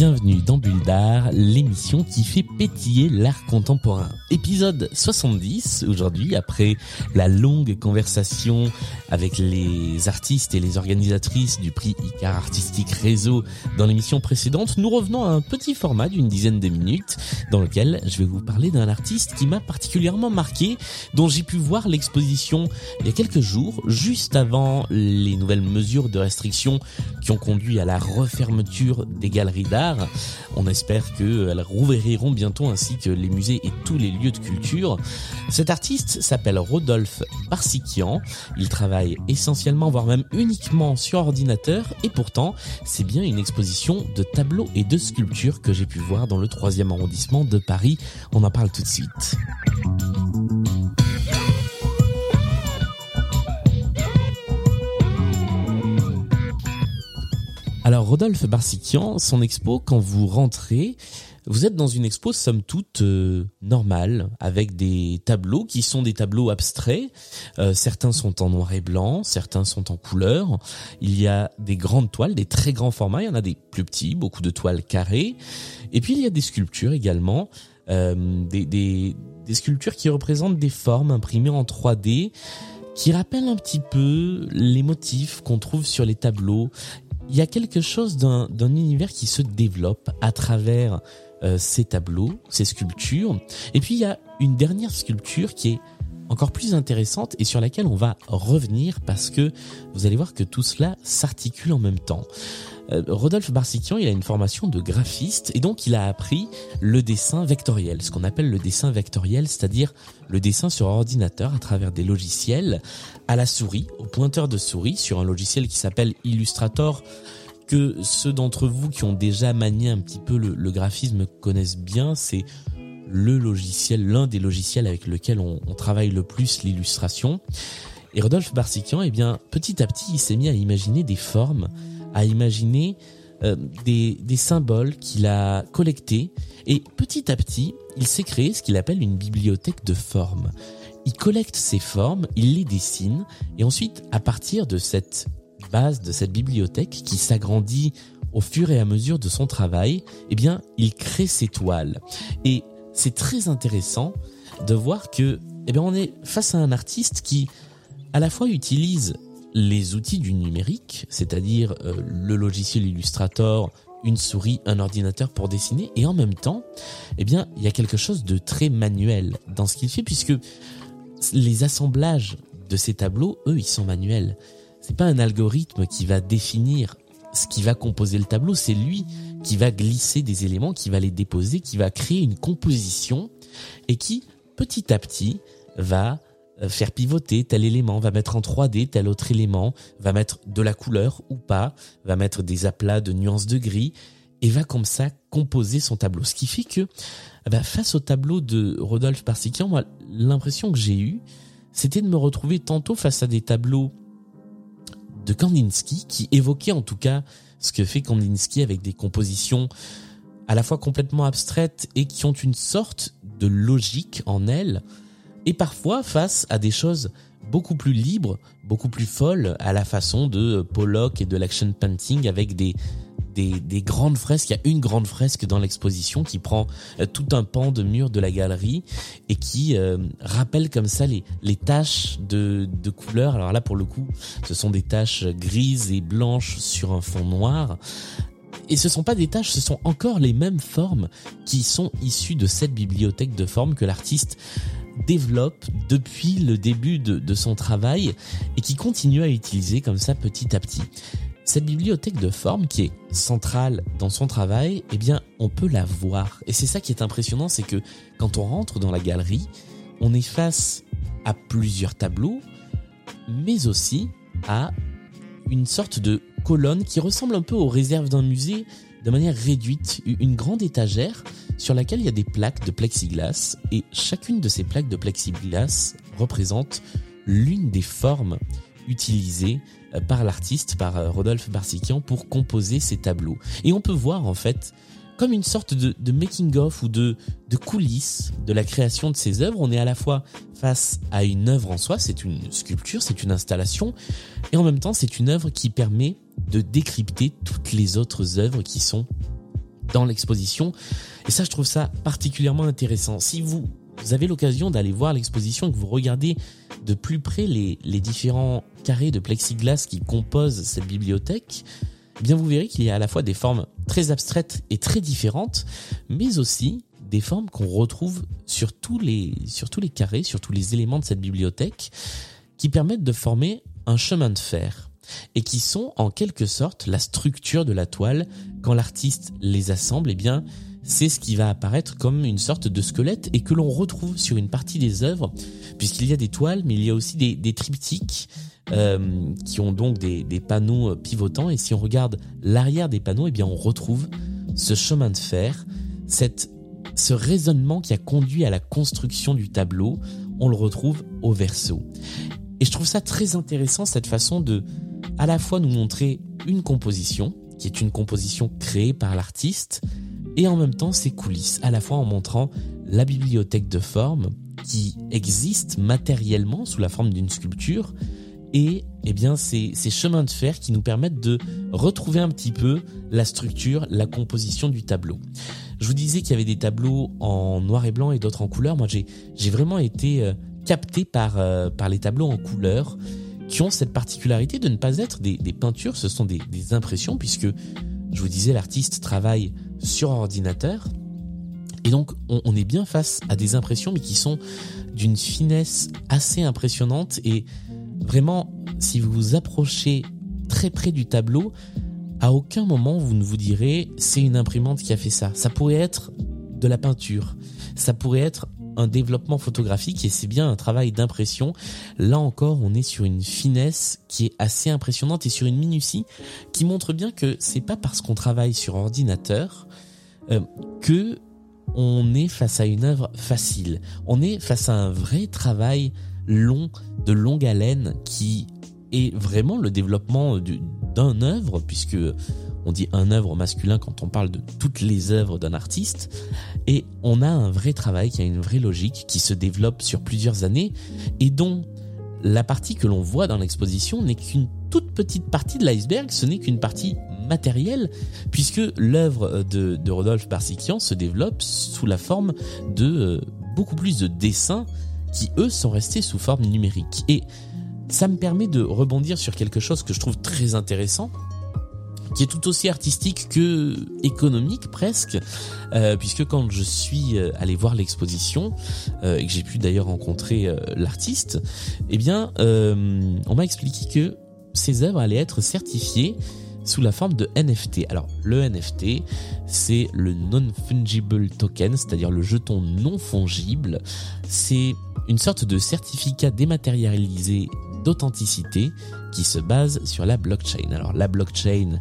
Galerie d'Art, l'émission qui fait pétiller l'art contemporain. Épisode 70 aujourd'hui, après la longue conversation avec les artistes et les organisatrices du prix Icar Artistique Réseau dans l'émission précédente, nous revenons à un petit format d'une dizaine de minutes dans lequel je vais vous parler d'un artiste qui m'a particulièrement marqué, dont j'ai pu voir l'exposition il y a quelques jours, juste avant les nouvelles mesures de restriction qui ont conduit à la refermeture des galeries d'art. On espère qu'elles rouvriront bientôt ainsi que les musées et tous les lieux de culture. Cet artiste s'appelle Rodolphe Barsikian. Il travaille essentiellement, voire même uniquement sur ordinateur et pourtant c'est bien une exposition de tableaux et de sculptures que j'ai pu voir dans le troisième arrondissement de Paris. On en parle tout de suite. Alors Rodolphe Barsikian, son expo, quand vous rentrez, vous êtes dans une expo somme toute euh, normale, avec des tableaux qui sont des tableaux abstraits. Euh, certains sont en noir et blanc, certains sont en couleur. Il y a des grandes toiles, des très grands formats, il y en a des plus petits, beaucoup de toiles carrées. Et puis il y a des sculptures également, euh, des, des, des sculptures qui représentent des formes imprimées en 3D qui rappellent un petit peu les motifs qu'on trouve sur les tableaux il y a quelque chose d'un univers qui se développe à travers euh, ces tableaux, ces sculptures. Et puis il y a une dernière sculpture qui est encore plus intéressante et sur laquelle on va revenir parce que vous allez voir que tout cela s'articule en même temps. Euh, Rodolphe Barsikian, il a une formation de graphiste et donc il a appris le dessin vectoriel, ce qu'on appelle le dessin vectoriel, c'est-à-dire le dessin sur ordinateur à travers des logiciels à la souris, au pointeur de souris sur un logiciel qui s'appelle Illustrator que ceux d'entre vous qui ont déjà manié un petit peu le, graphisme connaissent bien, c'est le logiciel, l'un des logiciels avec lequel on, travaille le plus l'illustration. Et Rodolphe Barsikian, eh bien, petit à petit, il s'est mis à imaginer des formes à imaginer euh, des, des symboles qu'il a collectés et petit à petit, il s'est créé ce qu'il appelle une bibliothèque de formes. Il collecte ces formes, il les dessine et ensuite, à partir de cette base, de cette bibliothèque qui s'agrandit au fur et à mesure de son travail, eh bien, il crée ses toiles. Et c'est très intéressant de voir que, eh bien, on est face à un artiste qui, à la fois utilise les outils du numérique, c'est-à-dire euh, le logiciel Illustrator, une souris, un ordinateur pour dessiner, et en même temps, eh bien, il y a quelque chose de très manuel dans ce qu'il fait, puisque les assemblages de ces tableaux, eux, ils sont manuels. C'est pas un algorithme qui va définir ce qui va composer le tableau, c'est lui qui va glisser des éléments, qui va les déposer, qui va créer une composition et qui, petit à petit, va euh, faire pivoter tel élément, va mettre en 3D tel autre élément, va mettre de la couleur ou pas, va mettre des aplats de nuances de gris et va comme ça composer son tableau. Ce qui fait que eh ben, face au tableau de Rodolphe Parsikian, moi l'impression que j'ai eue, c'était de me retrouver tantôt face à des tableaux Kandinsky qui évoquaient en tout cas ce que fait Kandinsky avec des compositions à la fois complètement abstraites et qui ont une sorte de logique en elles et parfois face à des choses beaucoup plus libres, beaucoup plus folles, à la façon de Pollock et de l'action painting avec des, des, des, grandes fresques. Il y a une grande fresque dans l'exposition qui prend euh, tout un pan de mur de la galerie et qui euh, rappelle comme ça les, les taches de, de couleurs. Alors là, pour le coup, ce sont des taches grises et blanches sur un fond noir. Et ce sont pas des taches, ce sont encore les mêmes formes qui sont issues de cette bibliothèque de formes que l'artiste développe depuis le début de, son travail et qui continue à utiliser comme ça petit à petit. Cette bibliothèque de forme qui est centrale dans son travail, eh bien, on peut la voir. Et c'est ça qui est impressionnant, c'est que quand on rentre dans la galerie, on est face à plusieurs tableaux, mais aussi à une sorte de colonne qui ressemble un peu aux réserves d'un musée de manière réduite, une grande étagère sur laquelle il y a des plaques de plexiglas et chacune de ces plaques de plexiglas représente l'une des formes utilisées par l'artiste, par euh, Rodolphe Barsikian pour composer ces tableaux. Et on peut voir en fait comme une sorte de, making-of ou de, coulisses de la création de ces œuvres. On est à la fois face à une œuvre en soi, c'est une sculpture, c'est une installation, et en même temps c'est une œuvre qui permet de décrypter toutes les autres œuvres qui sont dans l'exposition. Et ça, je trouve ça particulièrement intéressant. Si vous, avez l'occasion d'aller voir l'exposition et que vous regardez de plus près les, différents carrés de plexiglas qui composent cette bibliothèque, eh bien vous verrez qu'il y a à la fois des formes très abstraites et très différentes, mais aussi des formes qu'on retrouve sur tous les carrés, sur tous les éléments de cette bibliothèque, qui permettent de former un chemin de fer et qui sont en quelque sorte la structure de la toile quand l'artiste les assemble. Eh bien, c'est ce qui va apparaître comme une sorte de squelette et que l'on retrouve sur une partie des œuvres, puisqu'il y a des toiles, mais il y a aussi des, triptyques euh, qui ont donc des, panneaux pivotants. Et si on regarde l'arrière des panneaux, eh bien, on retrouve ce chemin de fer, cette ce raisonnement qui a conduit à la construction du tableau, on le retrouve au verso. Et je trouve ça très intéressant, cette façon de à la fois nous montrer une composition, qui est une composition créée par l'artiste, et en même temps ses coulisses, à la fois en montrant la bibliothèque de forme qui existe matériellement sous la forme d'une sculpture, et eh bien ces, chemins de fer qui nous permettent de retrouver un petit peu la structure, la composition du tableau. Je vous disais qu'il y avait des tableaux en noir et blanc et d'autres en couleur. Moi, j'ai vraiment été euh, capté par euh, par les tableaux en couleur qui ont cette particularité de ne pas être des, peintures, ce sont des impressions puisque je vous disais l'artiste travaille sur ordinateur. Et donc on, est bien face à des impressions mais qui sont d'une finesse assez impressionnante. Et vraiment si vous vous approchez très près du tableau, à aucun moment vous ne vous direz c'est une imprimante qui a fait ça. Ça pourrait être de la peinture, ça pourrait être un développement photographique et c'est bien un travail d'impression. Là encore, on est sur une finesse qui est assez impressionnante et sur une minutie qui montre bien que c'est pas parce qu'on travaille sur ordinateur euh, que on est face à une œuvre facile. On est face à un vrai travail long, de longue haleine qui est vraiment le développement d'un œuvre, puisque on dit un œuvre masculin quand on parle de toutes les œuvres d'un artiste, et on a un vrai travail qui a une vraie logique qui se développe sur plusieurs années et dont la partie que l'on voit dans l'exposition n'est qu'une toute petite partie de l'iceberg, ce n'est qu'une partie matérielle, puisque l'œuvre de, Rodolphe Barsikian se développe sous la forme de euh, beaucoup plus de dessins qui eux sont restés sous forme numérique. Et ça me permet de rebondir sur quelque chose que je trouve très intéressant, qui est tout aussi artistique que économique presque, euh, puisque quand je suis euh, allé voir l'exposition euh, et que j'ai pu d'ailleurs rencontrer l'artiste, eh bien, on m'a expliqué que ces œuvres allaient être certifiées sous la forme de NFT. Alors le NFT, c'est le non-fungible token, c'est-à-dire le jeton non fongible. C'est une sorte de certificat dématérialisé d'authenticité qui se base sur la blockchain. Alors la blockchain,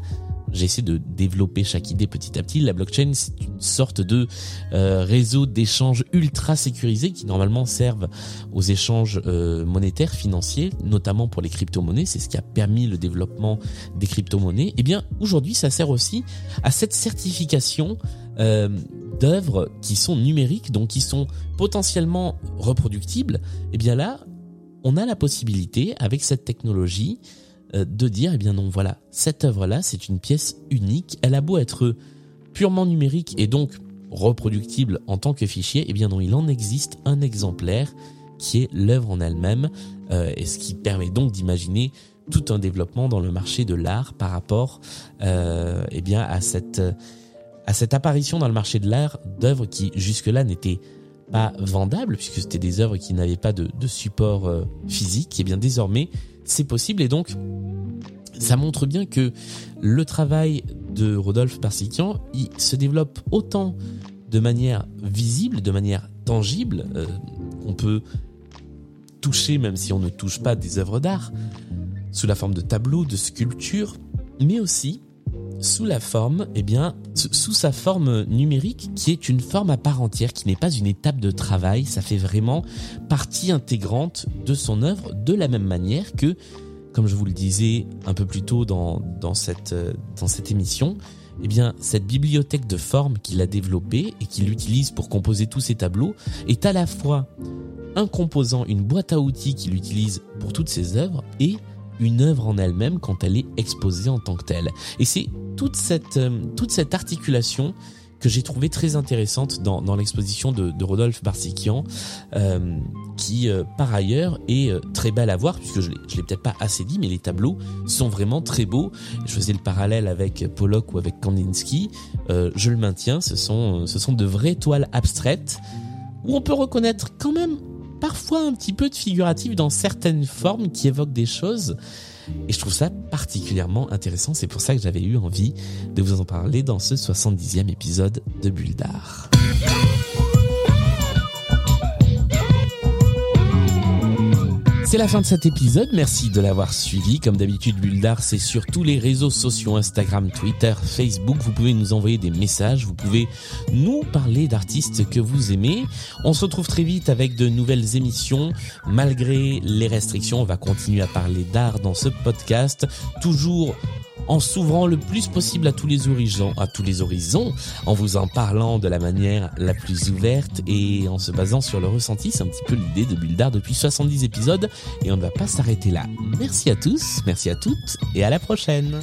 j'essaie de développer chaque idée petit à petit. La blockchain, c'est une sorte de euh, réseau d'échanges ultra sécurisé qui normalement servent aux échanges euh, monétaires, financiers, notamment pour les crypto-monnaies. C'est ce qui a permis le développement des crypto-monnaies. Et eh bien, aujourd'hui, ça sert aussi à cette certification euh, d'œuvres qui sont numériques, donc qui sont potentiellement reproductibles. Et eh bien là, on a la possibilité, avec cette technologie, euh, de dire, eh bien non, voilà, cette œuvre-là, c'est une pièce unique. Elle a beau être purement numérique et donc reproductible en tant que fichier, eh bien non, il en existe un exemplaire qui est l'œuvre en elle-même, euh, et ce qui permet donc d'imaginer tout un développement dans le marché de l'art par rapport, euh, eh bien, à cette à cette apparition dans le marché de l'art d'œuvres qui jusque-là n'étaient pas vendables puisque c'était des œuvres qui n'avaient pas de, support euh, physique. Et eh bien désormais, c'est possible et donc ça montre bien que le travail de Rodolphe Parsikian, il se développe autant de manière visible, de manière tangible, euh, on peut toucher même si on ne touche pas des œuvres d'art, sous la forme de tableaux, de sculptures, mais aussi sous la forme, eh bien, sous sa forme numérique, qui est une forme à part entière, qui n'est pas une étape de travail, ça fait vraiment partie intégrante de son œuvre, de la même manière que, comme je vous le disais un peu plus tôt dans, dans, cette, dans cette émission, eh bien, cette bibliothèque de formes qu'il a développée et qu'il utilise pour composer tous ses tableaux est à la fois un composant, une boîte à outils qu'il utilise pour toutes ses œuvres et une œuvre en elle-même quand elle est exposée en tant que telle. Et c'est toute cette, euh, toute cette articulation que j'ai trouvé très intéressante dans, dans l'exposition de, Rodolphe Barsikian, euh, qui euh, par ailleurs est très belle à voir, puisque je je l'ai peut-être pas assez dit, mais les tableaux sont vraiment très beaux. Je faisais le parallèle avec Pollock ou avec Kandinsky, je le maintiens, ce sont, ce sont de vraies toiles abstraites, où on peut reconnaître quand même parfois un petit peu de figuratif dans certaines formes qui évoquent des choses. Et je trouve ça particulièrement intéressant. C'est pour ça que j'avais eu envie de vous en parler dans ce 70e épisode de Bulle d'Art. C'est la fin de cet épisode, merci de l'avoir suivi. Comme d'habitude, Bulle d'Art, c'est sur tous les réseaux sociaux, Instagram, Twitter, Facebook. Vous pouvez nous envoyer des messages, vous pouvez nous parler d'artistes que vous aimez. On se retrouve très vite avec de nouvelles émissions. Malgré les restrictions, on va continuer à parler d'art dans ce podcast. Toujours en s'ouvrant le plus possible à tous les horizons, en vous en parlant de la manière la plus ouverte et en se basant sur le ressenti. C'est un petit peu l'idée de Bulle d'Art depuis 70 épisodes et on ne va pas s'arrêter là. Merci à tous, merci à toutes et à la prochaine.